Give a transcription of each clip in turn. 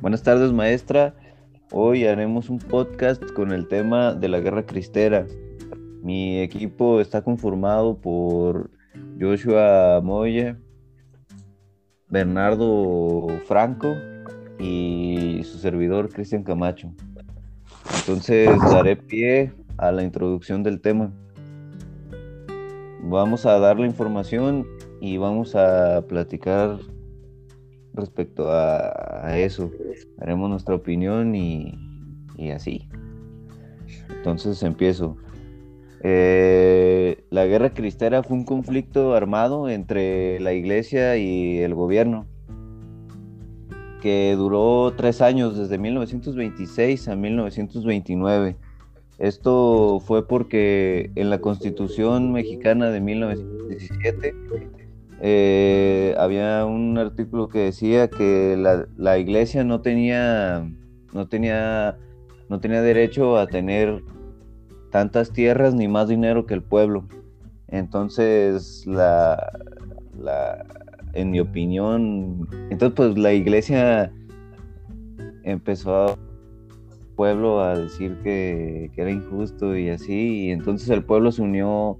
Buenas tardes, maestra. Hoy haremos un podcast con el tema de la guerra cristera. Mi equipo está conformado por Joshua Moya, Bernardo Franco y su servidor Cristian Camacho. Entonces daré pie a la introducción del tema. Vamos a dar la información y vamos a platicar respecto a, eso. Haremos nuestra opinión y, así. Entonces empiezo. Eh, la guerra cristera fue un conflicto armado entre la iglesia y el gobierno que duró tres años, desde 1926 a 1929. Esto fue porque en la Constitución mexicana de 1917 eh, había un artículo que decía que la, iglesia no tenía, no, tenía, no tenía derecho a tener tantas tierras ni más dinero que el pueblo. Entonces, la, en mi opinión, entonces pues la iglesia empezó a pueblo a decir que, que, era injusto y así, y entonces el pueblo se unió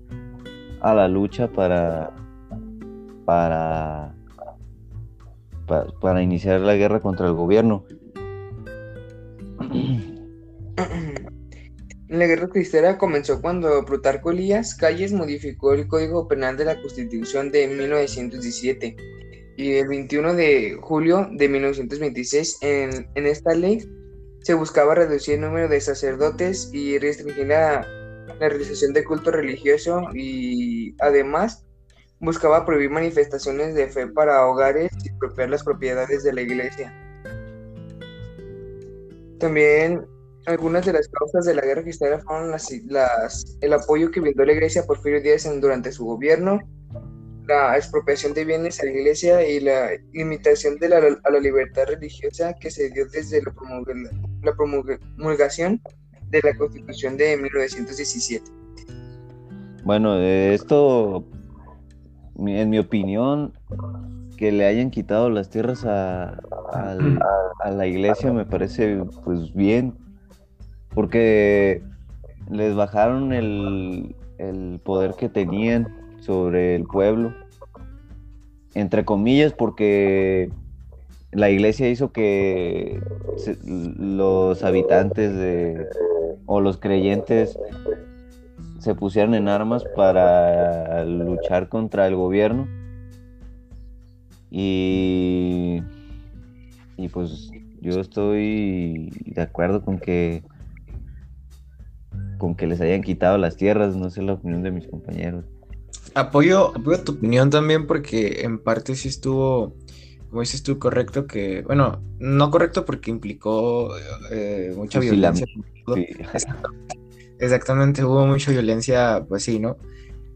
a la lucha para, para, para, iniciar la guerra contra el gobierno. La guerra cristera comenzó cuando Plutarco Elías Calles modificó el Código Penal de la Constitución de 1917 y el 21 de julio de 1926 en, en esta ley se buscaba reducir el número de sacerdotes y restringir la, la realización de culto religioso y además buscaba prohibir manifestaciones de fe para hogares y expropiar las propiedades de la iglesia. También algunas de las causas de la guerra cristiana fueron las, el apoyo que brindó la iglesia a Porfirio Díaz durante su gobierno, la expropiación de bienes a la iglesia y la limitación de la, a la libertad religiosa que se dio desde la, la promulgación de la Constitución de 1917. Bueno, esto en mi opinión, que le hayan quitado las tierras a, la iglesia me parece pues bien, porque les bajaron el, poder que tenían sobre el pueblo, entre comillas, porque la iglesia hizo que los habitantes de, o los creyentes se pusieran en armas para luchar contra el gobierno. Y, y pues yo estoy de acuerdo con que con que les hayan quitado las tierras, no sé la opinión de mis compañeros. Apoyo, apoyo tu opinión también porque en parte sí estuvo, como dices tú, correcto que, bueno, no correcto porque implicó eh, mucha violencia. Exactamente, hubo mucha violencia, pues sí, ¿no?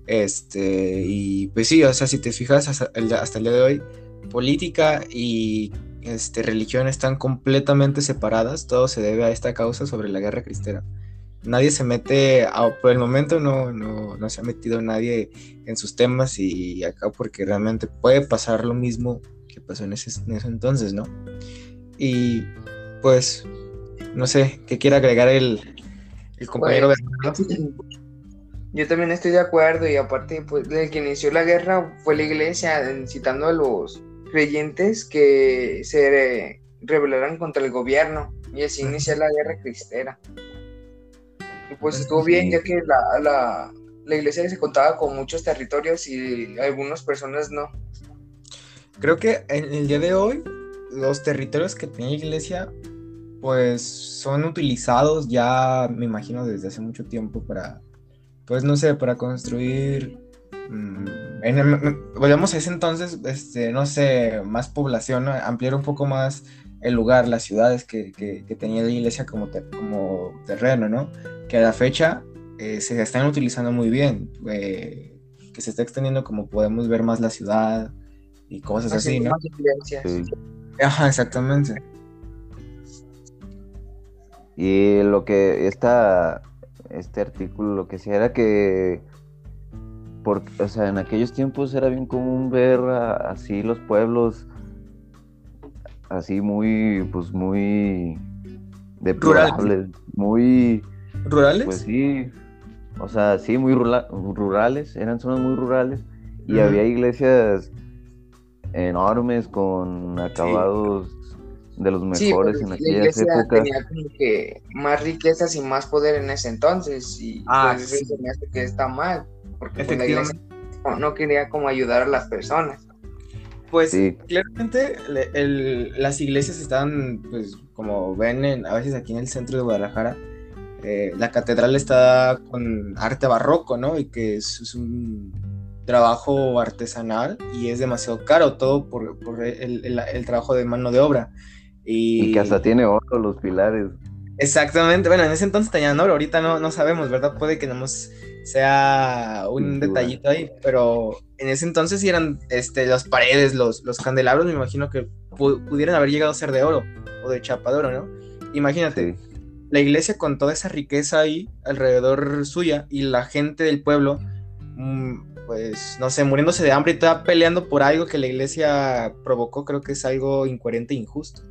Este, y pues sí, o sea, si te fijas hasta el, día de hoy, política y este, religión están completamente separadas, todo se debe a esta causa sobre la guerra cristera. Nadie se mete, por el momento no, no, no se ha metido nadie en sus temas y acá porque realmente puede pasar lo mismo que pasó en ese, en ese entonces, ¿no? Y pues, no sé, ¿qué quiere agregar el, el compañero pues, Yo también estoy de acuerdo y aparte, pues, desde que inició la guerra fue la iglesia citando a los creyentes que se rebelaran contra el gobierno y así inició la guerra cristera. Y pues estuvo bien ya que la, la, la iglesia se contaba con muchos territorios y algunas personas no. Creo que en el día de hoy los territorios que tenía iglesia pues son utilizados ya, me imagino, desde hace mucho tiempo para, pues no sé, para construir, mm, volvemos a ese entonces, este, no sé, más población, ampliar un poco más el lugar, las ciudades que, tenía la iglesia como, como terreno, ¿no? Que a la fecha eh, se están utilizando muy bien, eh, que se está extendiendo como podemos ver más la ciudad y cosas así, ¿no? Ajá, exactamente. Y lo que esta, este artículo lo que hacía era que, porque, o sea, en aquellos tiempos era bien común ver así los pueblos así muy, pues muy deplorables, muy... ¿Rurales? Pues sí, o sea, sí, muy rurales, eran zonas muy rurales y había iglesias enormes con acabados de los Sí, mejores pues, en la aquellas iglesia épocas. tenía como que más riquezas y más poder en ese entonces y Ah, pues eso sí. se me hace que está mal porque pues, la iglesia Efectivamente. no, no quería como ayudar a las personas. Pues Sí. claramente el- las iglesias están, pues como ven en- a veces aquí en el centro de Guadalajara, eh, la catedral está con arte barroco, ¿no? Y que es, es un trabajo artesanal y es demasiado caro todo por, por el, el- el trabajo de mano de obra. Y, Y que hasta tiene oro los pilares. Exactamente, bueno, en ese entonces tenían oro, ahorita no, no sabemos, ¿verdad? Puede que nomás sea un detallito ahí, pero en ese entonces sí eran este, las paredes, los, los candelabros, me imagino que pu- pudieran haber llegado a ser de oro o de chapa de oro, ¿no? Imagínate, Sí. la iglesia con toda esa riqueza ahí alrededor suya y la gente del pueblo, mm, pues no sé, muriéndose de hambre y toda peleando por algo que la iglesia provocó, creo que es algo incoherente e injusto.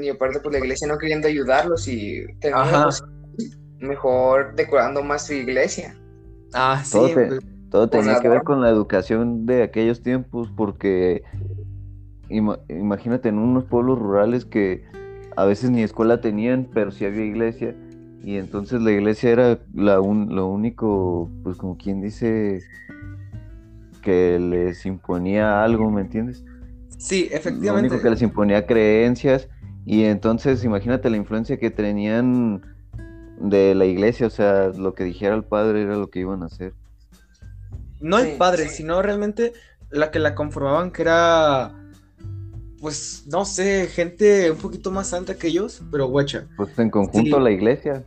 Y aparte pues la iglesia no queriendo ayudarlos y pues, mejor decorando más su iglesia. Ah, sí, Todo te- pues, Todo Con tenía que ver con la educación de aquellos tiempos, porque ima- imagínate en unos pueblos rurales que a veces ni escuela tenían, pero sí había iglesia, y entonces la iglesia era la un- lo único, pues como quien dice, que les imponía algo, ¿me entiendes? sí, Lo efectivamente. único que les imponía creencias, y entonces imagínate la influencia que tenían de la iglesia, o sea, lo que dijera el padre era lo que iban a hacer. No el Sí, padre, sí. sino realmente la que la conformaban, que era, pues, no sé, gente un poquito más santa que ellos, pero guacha. Pues en conjunto Sí. la iglesia.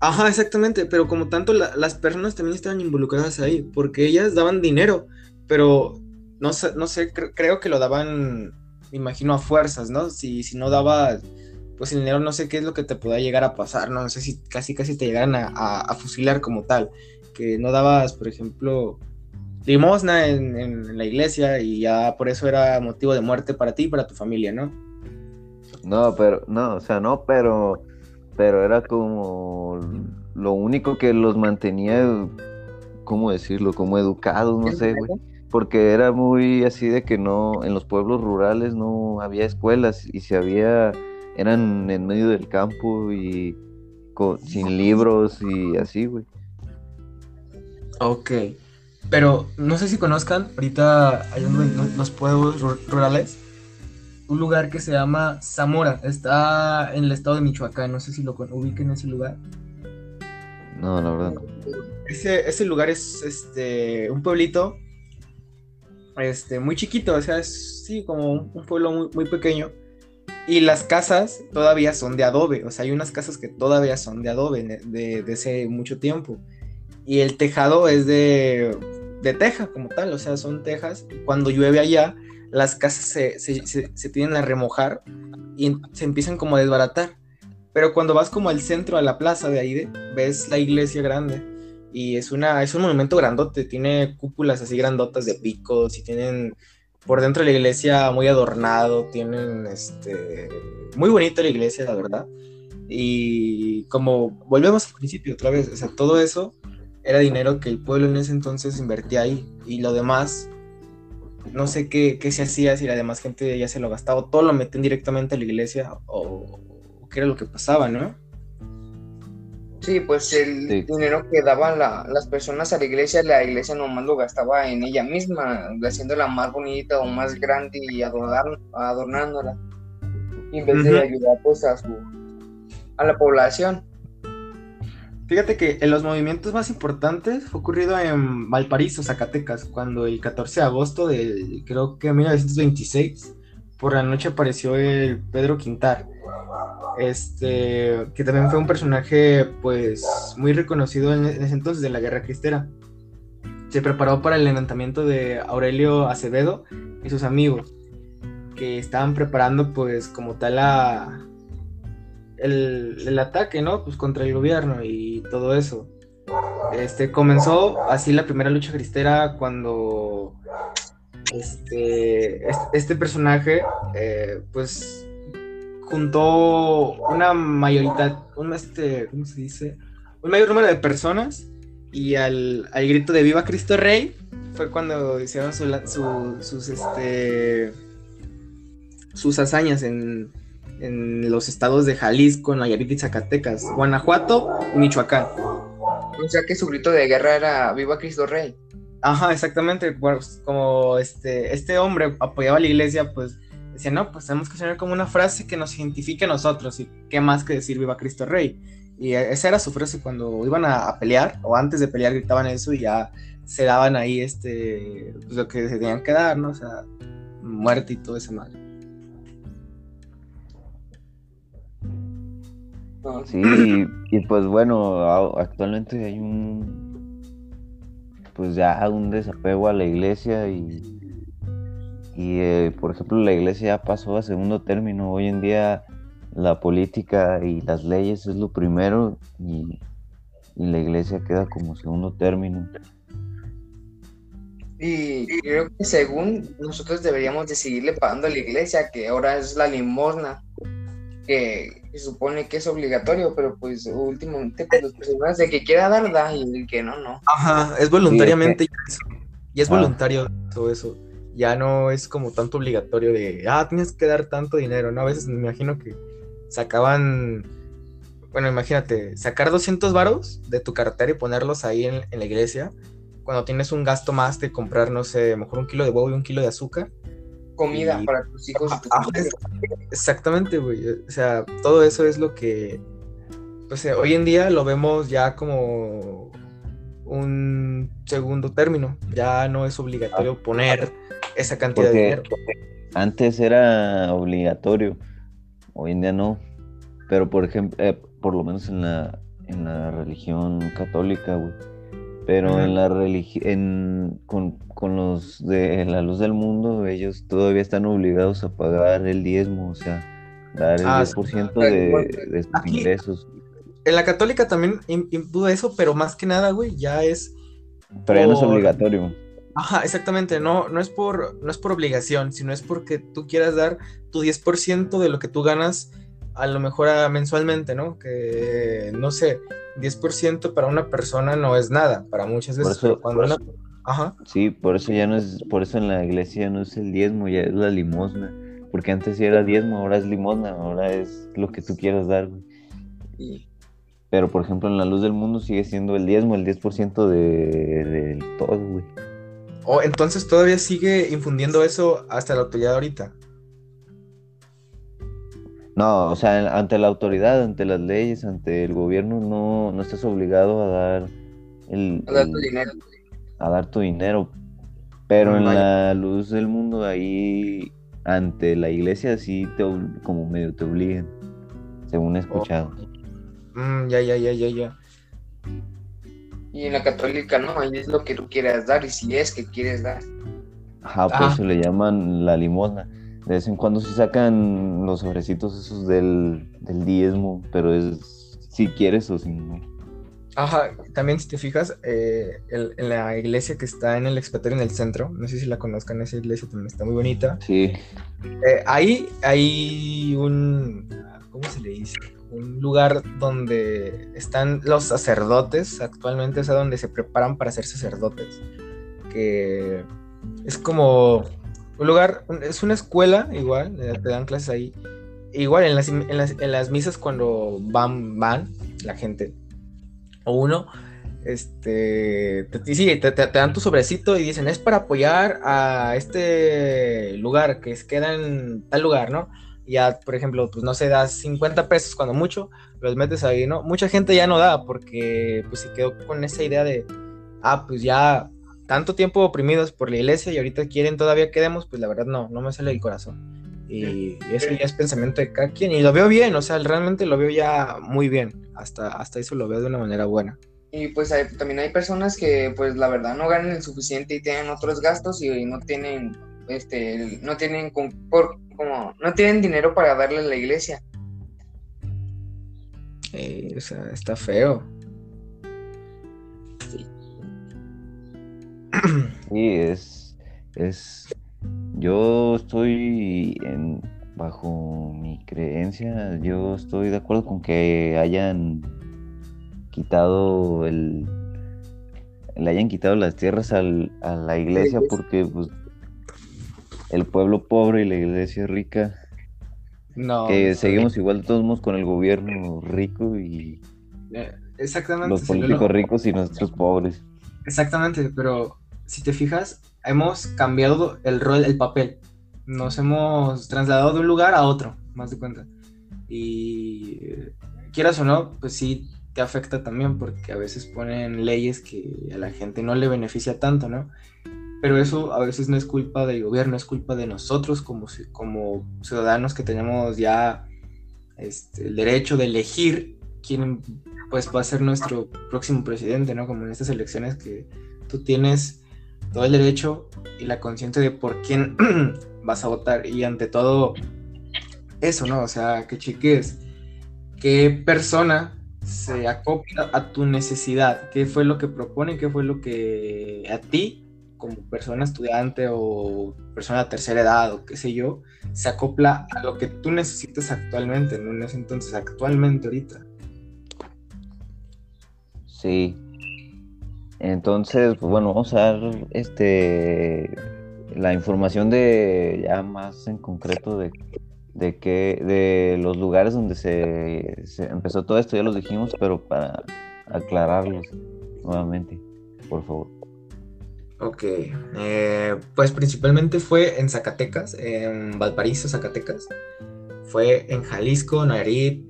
Ajá, exactamente, pero como tanto la- las personas también estaban involucradas ahí, porque ellas daban dinero, pero no sé, no sé, cre- creo que lo daban, me imagino, a fuerzas, ¿no? Si, si no daba, pues el dinero no sé qué es lo que te podía llegar a pasar, ¿no? Sé si casi casi te llegaran a, a- a fusilar como tal, que no dabas, por ejemplo, limosna en, en la iglesia y ya por eso era motivo de muerte para ti y para tu familia, ¿no? No, pero, no, o sea, no, pero, pero era como lo único que los mantenía, ¿cómo decirlo? Como educados, no sé, güey. Porque era muy así de que no, en los pueblos rurales no había escuelas y si había, eran en medio del campo y co- sin libros y así, güey. Ok. Pero no sé si conozcan, ahorita hay uno en lo- los pueblos ru- rurales, un lugar que se llama Zamora. Está en el estado de Michoacán. No sé si lo con- ubiquen ese lugar. No, la verdad no. Ese, ese lugar es este un pueblito este, muy chiquito, o sea, es sí, como un, pueblo muy, pequeño. Y las casas todavía son de adobe, o sea, hay unas casas que todavía son de adobe de, de, hace mucho tiempo. Y el tejado es de, de teja como tal, o sea, son tejas. Cuando llueve allá, las casas se, se, se, se tienden a remojar y se empiezan como a desbaratar. Pero cuando vas como al centro, a la plaza de ahí, ves la iglesia grande y es, una, es un monumento grandote, tiene cúpulas así grandotas de picos y tienen por dentro de la iglesia muy adornado, tienen este, muy bonita la iglesia, la verdad. Y como volvemos al principio otra vez, o sea, todo eso era dinero que el pueblo en ese entonces invertía ahí y lo demás, no sé qué, qué se hacía, si la demás gente ya se lo gastaba, todo lo metían directamente a la iglesia o, o qué era lo que pasaba, ¿no? Sí, pues el Sí. dinero que daban la- las personas a la iglesia, la iglesia nomás lo gastaba en ella misma, haciéndola más bonita o más grande y adornar- adornándola, en vez de ayudar pues a su a la población. Fíjate que en los movimientos más importantes fue ocurrido en Valparaíso, Zacatecas, cuando el 14 de agosto de creo que 1926 por la noche apareció el Pedro Quintar, este que también fue un personaje pues muy reconocido en, ese entonces de la Guerra Cristera. Se preparó para el levantamiento de Aurelio Acevedo y sus amigos que estaban preparando pues como tal el, el ataque, ¿no? Pues contra el gobierno y todo eso. Este, comenzó así la primera lucha cristera cuando este, este, personaje, eh, pues juntó una mayoría, un este, ¿cómo se dice? Un mayor número de personas y al, grito de Viva Cristo Rey fue cuando hicieron sus, este, sus hazañas en, en los estados de Jalisco, Nayarit y Zacatecas, Guanajuato y Michoacán. O sea que su grito de guerra era Viva Cristo Rey. Ajá, exactamente. Pues, como este, este hombre apoyaba a la iglesia, pues decía, no, pues tenemos que tener como una frase que nos identifique a nosotros. Y qué más que decir Viva Cristo Rey. Y esa era su frase cuando iban a, pelear, o antes de pelear gritaban eso y ya se daban ahí este, pues, lo que se tenían que dar, ¿no? O sea, muerte y todo ese mal. Sí, y pues bueno, actualmente hay un pues ya un desapego a la iglesia y, y eh, por ejemplo la iglesia ya pasó a segundo término. Hoy en día la política y las leyes es lo primero y, la iglesia queda como segundo término. Y creo que según nosotros deberíamos de seguirle pagando a la iglesia, que ahora es la limosna, que se supone que es obligatorio, pero pues últimamente pues las personas de que quiera dar, da, y el que no, no. Ajá, es voluntariamente y es ah. voluntario todo eso. Ya no es como tanto obligatorio de, ah, tienes que dar tanto dinero, ¿no? A veces me imagino que sacaban, bueno, imagínate, sacar 200 varos de tu cartera y ponerlos ahí en, en la iglesia, cuando tienes un gasto más de comprar, no sé, mejor un kilo de huevo y un kilo de azúcar, comida para tus hijos Exactamente, güey. O sea, todo eso es lo que. Pues hoy en día lo vemos ya como un segundo término. Ya no es obligatorio ah. poner esa cantidad de dinero. Antes era obligatorio, hoy en día no. Pero por ejemplo, eh, por lo menos en la, en la religión católica, güey pero en la religión, con, los de la luz del mundo, ellos todavía están obligados a pagar el diezmo, o sea, dar el 10% ah, de, sus ingresos. En la católica también impudo eso, pero más que nada, güey, ya es. Pero ya no es obligatorio. Ajá, exactamente, no, no, es por, no es por obligación, sino es porque tú quieras dar tu 10% de lo que tú ganas, a lo mejor mensualmente, ¿no? Que, no sé, 10% para una persona no es nada, para muchas veces. cuando Ajá. Sí, por eso ya no es, por eso en la iglesia no es el diezmo, ya es la limosna. Porque antes sí era diezmo, ahora es limosna, ahora es lo que tú quieras dar, güey. Pero por ejemplo en la luz del mundo sigue siendo el diezmo, el 10% de, de todo, güey. Oh, entonces todavía sigue infundiendo eso hasta la actualidad ahorita. No, o sea, ante la autoridad, ante las leyes, ante el gobierno, no, no estás obligado a dar el, a dar tu dinero. A dar tu dinero. Pero en la luz del mundo, ahí, ante la iglesia, sí te como medio te obligan, según he oh. escuchado. Mm, ya, ya, ya, ya, ya. Y en la católica no, ahí es lo que tú quieras dar y si es que quieres dar. Ajá, pues se le llaman la limosna. De vez en cuando sí sacan los sobrecitos esos del, diezmo, pero es si quieres o si no. Ajá, también si te fijas, eh, en la iglesia que está en el expiatorio en el centro, no sé si la conozcan, esa iglesia también está muy bonita. Sí. Eh, ahí hay un, ¿cómo se le dice? Un lugar donde están los sacerdotes actualmente, o sea, donde se preparan para ser sacerdotes. Que es como lugar, es una escuela igual, eh, te dan clases ahí. Igual en las, en las, misas cuando van, van la gente o uno, este, te, sí, te, dan tu sobrecito y dicen, es para apoyar a este lugar que queda en tal lugar, ¿no? Ya, por ejemplo, pues no se das 50 pesos cuando mucho, los metes ahí, ¿no? Mucha gente ya no da porque pues se quedó con esa idea de, ah, pues ya tanto tiempo oprimidos por la iglesia y ahorita quieren todavía quedemos, pues la verdad no, no me sale el corazón. Y, eso ya es pensamiento de cada quien. Y lo veo bien, o sea, realmente lo veo ya muy bien. Hasta, hasta eso lo veo de una manera buena. Y pues también hay personas que pues la verdad no ganan el suficiente y tienen otros gastos y no tienen este no tienen por, como no tienen dinero para darle a la iglesia. Eh, o sea, está feo. Sí, es, es, yo estoy en, bajo mi creencia, yo estoy de acuerdo con que hayan quitado el le hayan quitado las tierras al, a la iglesia porque pues, el pueblo pobre y la iglesia rica No. que seguimos igual de todos modos con el gobierno rico y Eh, Exactamente. los políticos lo- ricos y nuestros pobres. Exactamente, pero si te fijas, hemos cambiado el rol, el papel. Nos hemos trasladado de un lugar a otro, más de cuenta. Y quieras o no, pues sí te afecta también porque a veces ponen leyes que a la gente no le beneficia tanto, ¿no? Pero eso a veces no es culpa del gobierno, es culpa de nosotros como, como ciudadanos que tenemos ya este, el derecho de elegir quién pues va a ser nuestro próximo presidente, ¿no? Como en estas elecciones que tú tienes todo el derecho y la conciencia de por quién vas a votar y ante todo eso, ¿no? O sea, que cheques qué persona se acopla a tu necesidad, qué fue lo que propone, qué fue lo que a ti como persona estudiante o persona de tercera edad o qué sé yo, se acopla a lo que tú necesitas actualmente, no en ese entonces, actualmente ahorita. Sí. Entonces, pues bueno, vamos a dar este la información de ya más en concreto de, de que de los lugares donde se, empezó todo esto, ya los dijimos, pero para aclararlos nuevamente, por favor. Ok, eh, pues principalmente fue en Zacatecas, en Valparaíso, Zacatecas. Fue en Jalisco, Nayarit,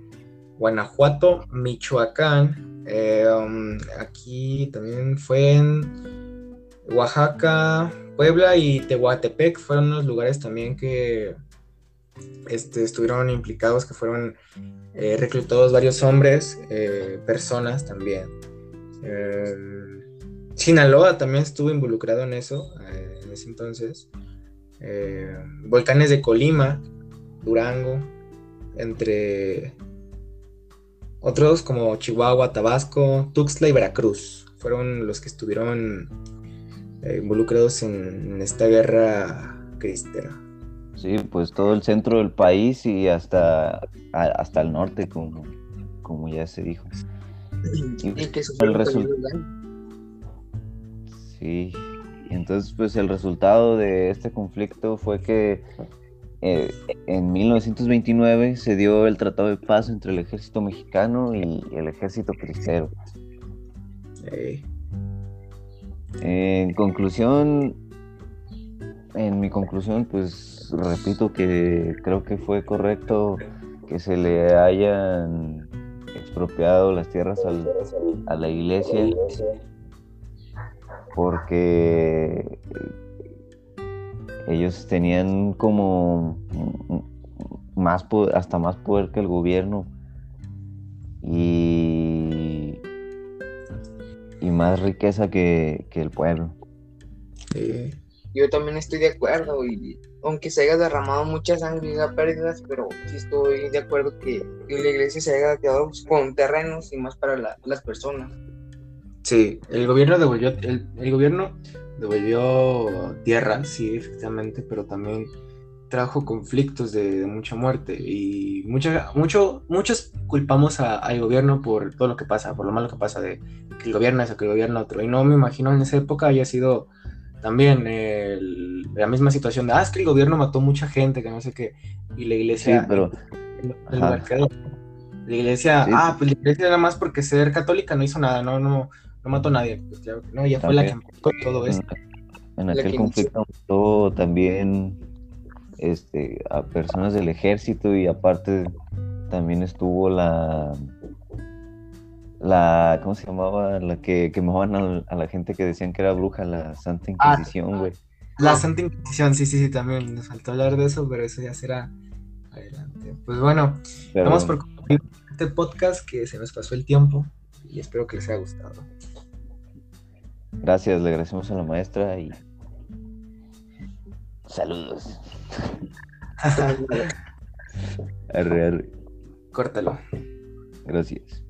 Guanajuato, Michoacán. Eh, um, aquí también fue en Oaxaca, Puebla y Tehuantepec. Fueron unos lugares también que este, estuvieron implicados, que fueron eh, reclutados varios hombres, eh, personas también. Sinaloa también estuvo involucrado en eso, en ese entonces. Volcanes de Colima, Durango, entre otros como Chihuahua, Tabasco, Tuxtla y Veracruz. Fueron los que estuvieron eh, involucrados en, esta guerra cristera. Sí, pues todo el centro del país y hasta, a- hasta el norte, como, como ya se dijo. Y que el sufrieron resul- también los daños. Sí, y entonces pues el resultado de este conflicto fue que eh, en 1929 se dio el tratado de paz entre el ejército mexicano y el ejército cristero. En conclusión, en mi conclusión pues repito que creo que fue correcto que se le hayan expropiado las tierras al- a la iglesia porque ellos tenían como más po- hasta más poder que el gobierno y, y más riqueza que, que el pueblo. eh, Yo también estoy de acuerdo y aunque se haya derramado mucha sangre y haya pérdidas, pero sí estoy de acuerdo que, que la iglesia se haya quedado con terrenos y más para la- las personas. Sí, el gobierno devolvió, el, el gobierno devolvió tierra, sí, efectivamente, pero también trajo conflictos de, de mucha muerte y mucha, mucho, muchos culpamos a- al gobierno por todo lo que pasa, por lo malo que pasa de que el gobierno eso, que el gobierno otro. Y no me imagino en esa época haya sido también el- la misma situación de, ah, es que el gobierno mató mucha gente, que no sé qué, y la Sí, iglesia... pero el- el Ajá. mercado. La iglesia, Sí. ah, pues la iglesia nada más porque ser católica no hizo nada, no, no, no mató a nadie. Pues claro que no, ella fue la que mató todo esto. en aquel que conflicto mató también este, a personas del ejército y aparte también estuvo la la ¿cómo se llamaba? la que quemaban al- a, la gente que decían que era bruja, la Santa Ah, Inquisición, güey. La Santa Inquisición, sí, sí, sí, también nos faltó hablar de eso, pero eso ya será adelante. Pues bueno, vamos por concluir este podcast que se nos pasó el tiempo y espero que les haya gustado. Gracias, le agradecemos a la maestra y saludos. Arre, arre. Córtalo. Gracias.